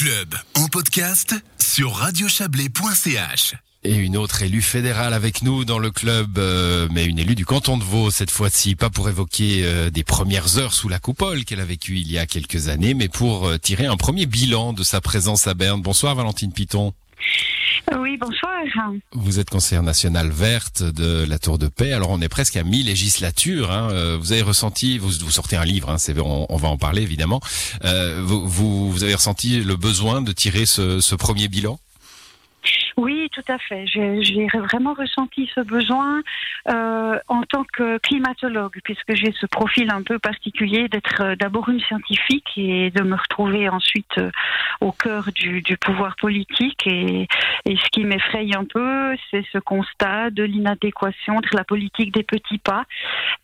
club en podcast sur radiochablais.ch. Et une autre élue fédérale avec nous dans le club, euh, mais une élue du canton de Vaud cette fois-ci, pas pour évoquer euh, des premières heures sous la coupole qu'elle a vécues il y a quelques années, mais pour euh, tirer un premier bilan de sa présence à Berne. Bonsoir Valentine Piton. Oui, bonsoir. Vous êtes conseillère nationale verte de la Tour de Paix. Alors on est presque à mi-législature. Hein. Euh, Vous avez ressenti, vous, vous sortez un livre, hein, on, on va en parler évidemment. Euh, vous, vous, vous avez ressenti le besoin de tirer ce, ce premier bilan? Tout à fait. J'ai vraiment ressenti ce besoin euh, en tant que climatologue, puisque j'ai ce profil un peu particulier d'être euh, d'abord une scientifique et de me retrouver ensuite euh, au cœur du, du pouvoir politique. Et, et ce qui m'effraie un peu, c'est ce constat de l'inadéquation entre la politique des petits pas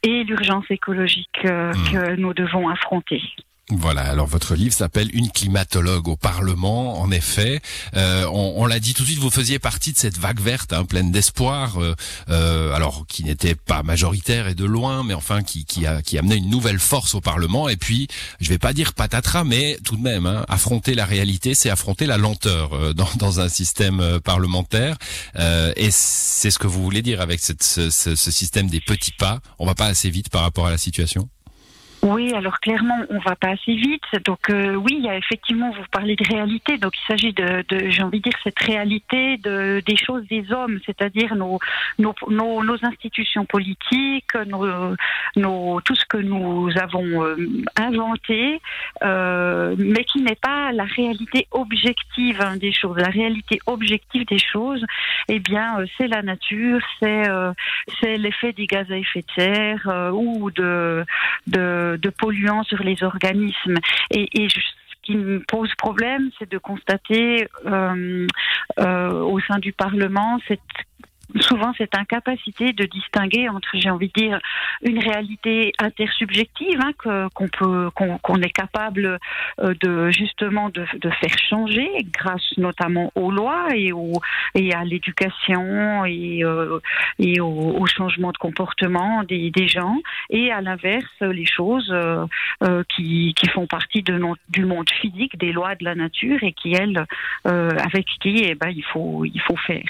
et l'urgence écologique euh, Mmh. que nous devons affronter. Voilà, alors votre livre s'appelle Une climatologue au Parlement, en effet. Euh, on on l'a dit tout de suite, vous faisiez partie de cette vague verte, hein, pleine d'espoir, euh, euh, alors qui n'était pas majoritaire et de loin, mais enfin qui, qui, a, qui amenait une nouvelle force au Parlement. Et puis, je vais pas dire patatras, mais tout de même, hein, affronter la réalité, c'est affronter la lenteur euh, dans, dans un système euh, parlementaire. Et c'est ce que vous voulez dire avec cette, ce, ce- ce système des petits pas. On va pas assez vite par rapport à la situation? Oui, alors clairement, on va pas assez vite. Donc euh, oui, il y a effectivement, vous parlez de réalité. Donc il s'agit de, de j'ai envie de dire, cette réalité de, des choses des hommes, c'est-à-dire nos, nos, nos, nos institutions politiques, nos, nos, tout ce que nous avons euh, inventé, euh, mais qui n'est pas la réalité objective hein, des choses. La réalité objective des choses, eh bien, euh, c'est la nature, c'est euh, c'est l'effet des gaz à effet de serre ou de de, de polluants sur les organismes. Et, ce qui me pose problème, c'est de constater euh, euh, au sein du Parlement cette souvent cette incapacité de distinguer entre, j'ai envie de dire, une réalité intersubjective hein, que- qu'on peut, qu'on qu'on est capable euh, de justement de, faire changer grâce notamment aux lois et, au, et à l'éducation et, euh, et au, changement de comportement des, gens, et à l'inverse les choses euh, euh, qui, qui font partie de du monde physique, des lois de la nature et qui elles, avec qui eh ben, il faut il faut faire.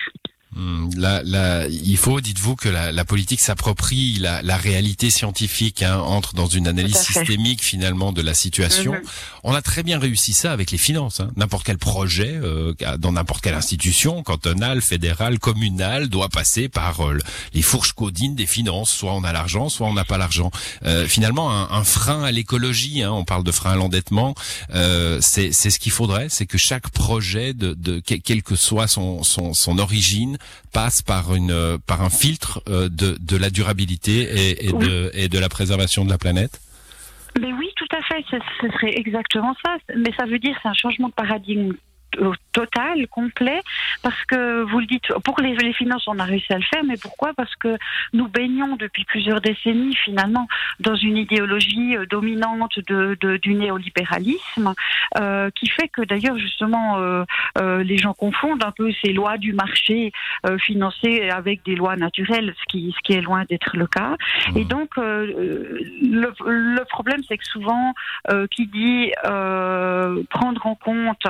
Hmm, Là, là, il faut, dites-vous, que la, la politique s'approprie la, la réalité scientifique, hein, entre dans une analyse systémique finalement de la situation. Mhm. On a très bien réussi ça avec les finances. hein. N'importe quel projet, euh, dans n'importe quelle institution, cantonale, fédérale, communale, doit passer par euh, les fourches codines des finances. Soit on a l'argent, soit on n'a pas l'argent. Euh, finalement, un, un frein à l'écologie, hein, on parle de frein à l'endettement, euh, c'est ce qu'il faudrait, c'est que chaque projet, de, de que- quelle que soit son, son, son origine, passe par une euh, par un filtre euh, de, de la durabilité et, et de et de la préservation de la planète. Mais oui, tout à fait, ce, ce serait exactement ça. Mais ça veut dire c'est un changement de paradigme total, complet, parce que vous le dites, pour les, les finances, on a réussi à le faire, mais pourquoi? Parce que nous baignons depuis plusieurs décennies, finalement, dans une idéologie euh, dominante de, de- du néolibéralisme, euh, qui fait que d'ailleurs, justement, euh, euh, les gens confondent un peu ces lois du marché financées avec des lois naturelles, ce qui, ce qui est loin d'être le cas. Et Mhm. donc, le, le problème, c'est que souvent, qui dit prendre en compte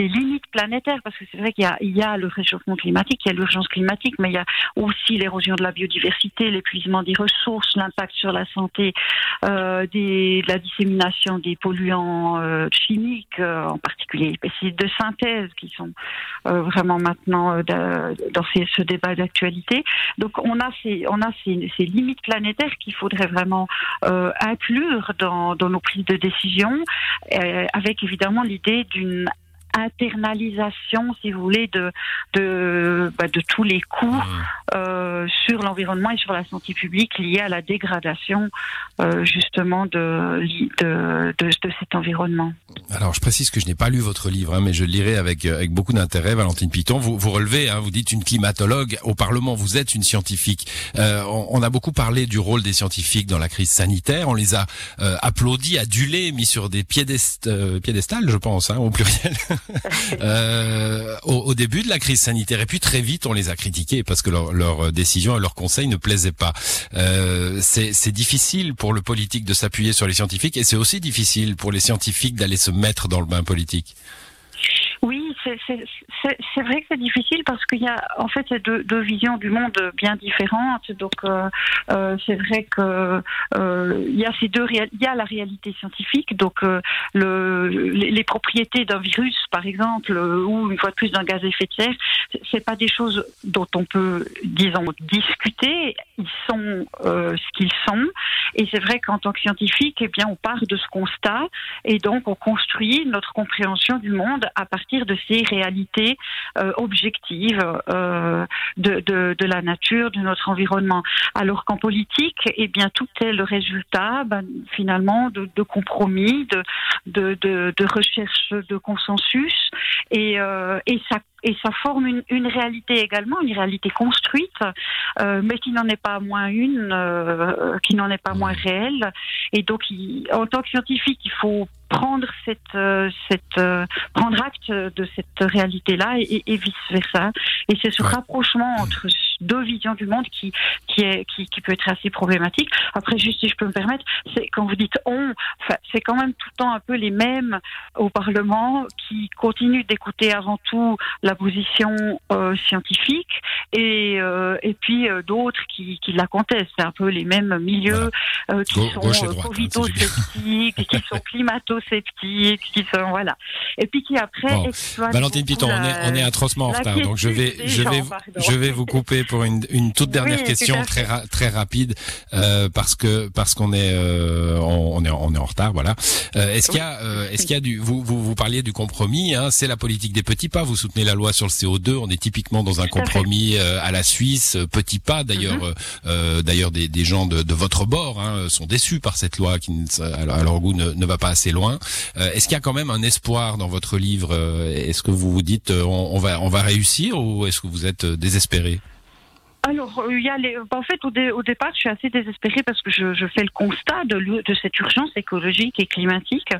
les limites planétaires, parce que c'est vrai qu'il y a, le réchauffement climatique, il y a l'urgence climatique, mais il y a aussi l'érosion de la biodiversité, l'épuisement des ressources, l'impact sur la santé, euh, la dissémination des polluants euh, chimiques, euh, en particulier les pesticides de synthèse, qui sont vraiment maintenant da- dans ce débat d'actualité. Donc on a ces, limites planétaires qu'il faudrait vraiment inclure dans, dans nos prises de décision, avec évidemment l'idée d'une internalisation, si vous voulez, de de, bah, de tous les coûts Mhm. euh, sur l'environnement et sur la santé publique liés à la dégradation euh, justement de, de, de, de cet environnement. Alors, je précise que je n'ai pas lu votre livre, hein, mais je le lirai avec, euh, avec beaucoup d'intérêt, Valentine Piton. Vous, vous relevez, hein, vous dites une climatologue. Au Parlement, vous êtes une scientifique. Euh, on, on a beaucoup parlé du rôle des scientifiques dans la crise sanitaire. On les a euh, applaudis, adulés, mis sur des piédest, euh, piédestals, je pense, hein, au pluriel, euh, au, au début de la crise sanitaire. Et puis, très vite, on les a critiqués parce que leurs leur décisions et leurs conseils ne plaisaient pas. Euh, c'est difficile pour le politique de s'appuyer sur les scientifiques et c'est aussi difficile pour les scientifiques d'aller se mettre dans le bain politique. C'est vrai que c'est difficile parce qu'il y a en fait deux, visions du monde bien différentes. Donc euh, euh, c'est vrai que euh, il y a ces deux il y a la réalité scientifique, donc euh, le, les, les, propriétés d'un virus par exemple ou une fois de plus d'un gaz à effet de serre, c'est pas des choses dont on peut disons discuter. Ils sont ce qu'ils sont et c'est vrai qu'en tant que scientifique, eh bien on part de ce constat et donc on construit notre compréhension du monde à partir de ces réalités euh, objectives euh, de, de, la nature, de notre environnement. Alors qu'en politique, eh bien tout est le résultat ben, finalement de, compromis, de, de, de, de recherche de consensus et, euh, et ça et ça forme une, une, réalité également, une réalité construite, euh, mais qui n'en est pas moins une, euh, qui n'en est pas moins réelle. Et donc, il, en tant que scientifique, il faut prendre cette, euh, cette euh, prendre acte de cette réalité-là et, et, vice versa. Et c'est ce ouais. rapprochement entre deux visions du monde qui qui est qui, qui, peut être assez problématique. Après, juste si je peux me permettre, c'est quand vous dites on, enfin, c'est quand même tout le temps un peu les mêmes au Parlement qui continuent d'écouter avant tout la position euh, scientifique et euh, et puis euh, d'autres qui, qui la contestent. C'est un peu les mêmes milieux voilà. qui Go, sont covido-sceptiques, qui sont climato-sceptiques, qui sont voilà. Et puis qui après bon. Valentine Piton, on est on est atrocement en retard, donc je vais je vais je vais vous couper pour une, une toute dernière oui, question très ra très rapide euh, parce que parce qu'on est euh, on, on, est on est en retard voilà. Euh, est-ce qu'il y a euh, est-ce qu'il y a du vous, vous vous parliez du compromis hein, c'est la politique des petits pas vous soutenez la loi sur le CO2 on est typiquement dans un compromis euh, à la Suisse petit pas d'ailleurs mm -hmm. d'ailleurs des, des gens de, de votre bord hein, sont déçus par cette loi qui à leur goût ne, ne va pas assez loin. est-ce qu'il y a quand même un espoir dans votre livre est-ce que vous vous dites on, on va on va réussir ou est-ce que vous êtes désespéré alors, il y a les... en fait, au, dé... au, départ, je suis assez désespérée parce que je, je fais le constat de, de, cette urgence écologique et climatique.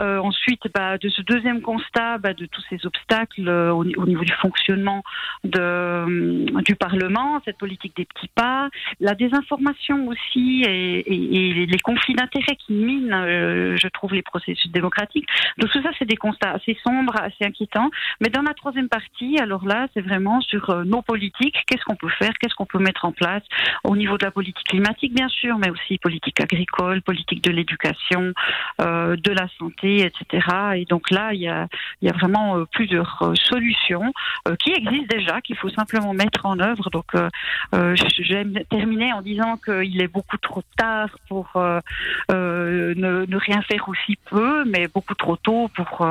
Euh, ensuite, bah, de ce deuxième constat, bah, de tous ces obstacles euh, au, au, niveau du fonctionnement de, euh, du Parlement, cette politique des petits pas, la désinformation aussi et, et, et les conflits d'intérêts qui minent, euh, je trouve, les processus démocratiques. Donc tout ça, c'est des constats assez sombres, assez inquiétants. Mais dans la troisième partie, alors là, c'est vraiment sur euh, nos politiques. Qu'est-ce qu'on peut faire? Qu'est-ce qu'on peut mettre en place au niveau de la politique climatique, bien sûr, mais aussi politique agricole, politique de l'éducation, euh, de la santé, etc. Et donc là, il y a, y a vraiment euh, plusieurs euh, solutions qui existent déjà, qu'il faut simplement mettre en œuvre. Donc, euh, j'aime terminer en disant qu'il est beaucoup trop tard pour ne, rien faire aussi peu, mais beaucoup trop tôt pour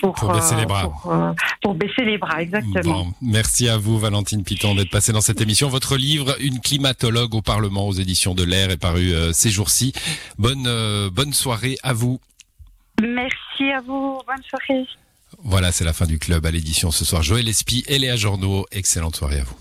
pour, pour, baisser les bras. Pour, euh, pour, baisser les bras, exactement. Bon, merci à vous, Valentine Piton, d'être passée dans cette émission. Votre livre, Une climatologue au Parlement aux éditions de l'Air, est paru euh, ces jours-ci. Bonne, euh, bonne soirée à vous. Merci à vous. Bonne soirée. Voilà, c'est la fin du club à l'édition ce soir. Joël Espy et Léa Journaux. Excellente soirée à vous.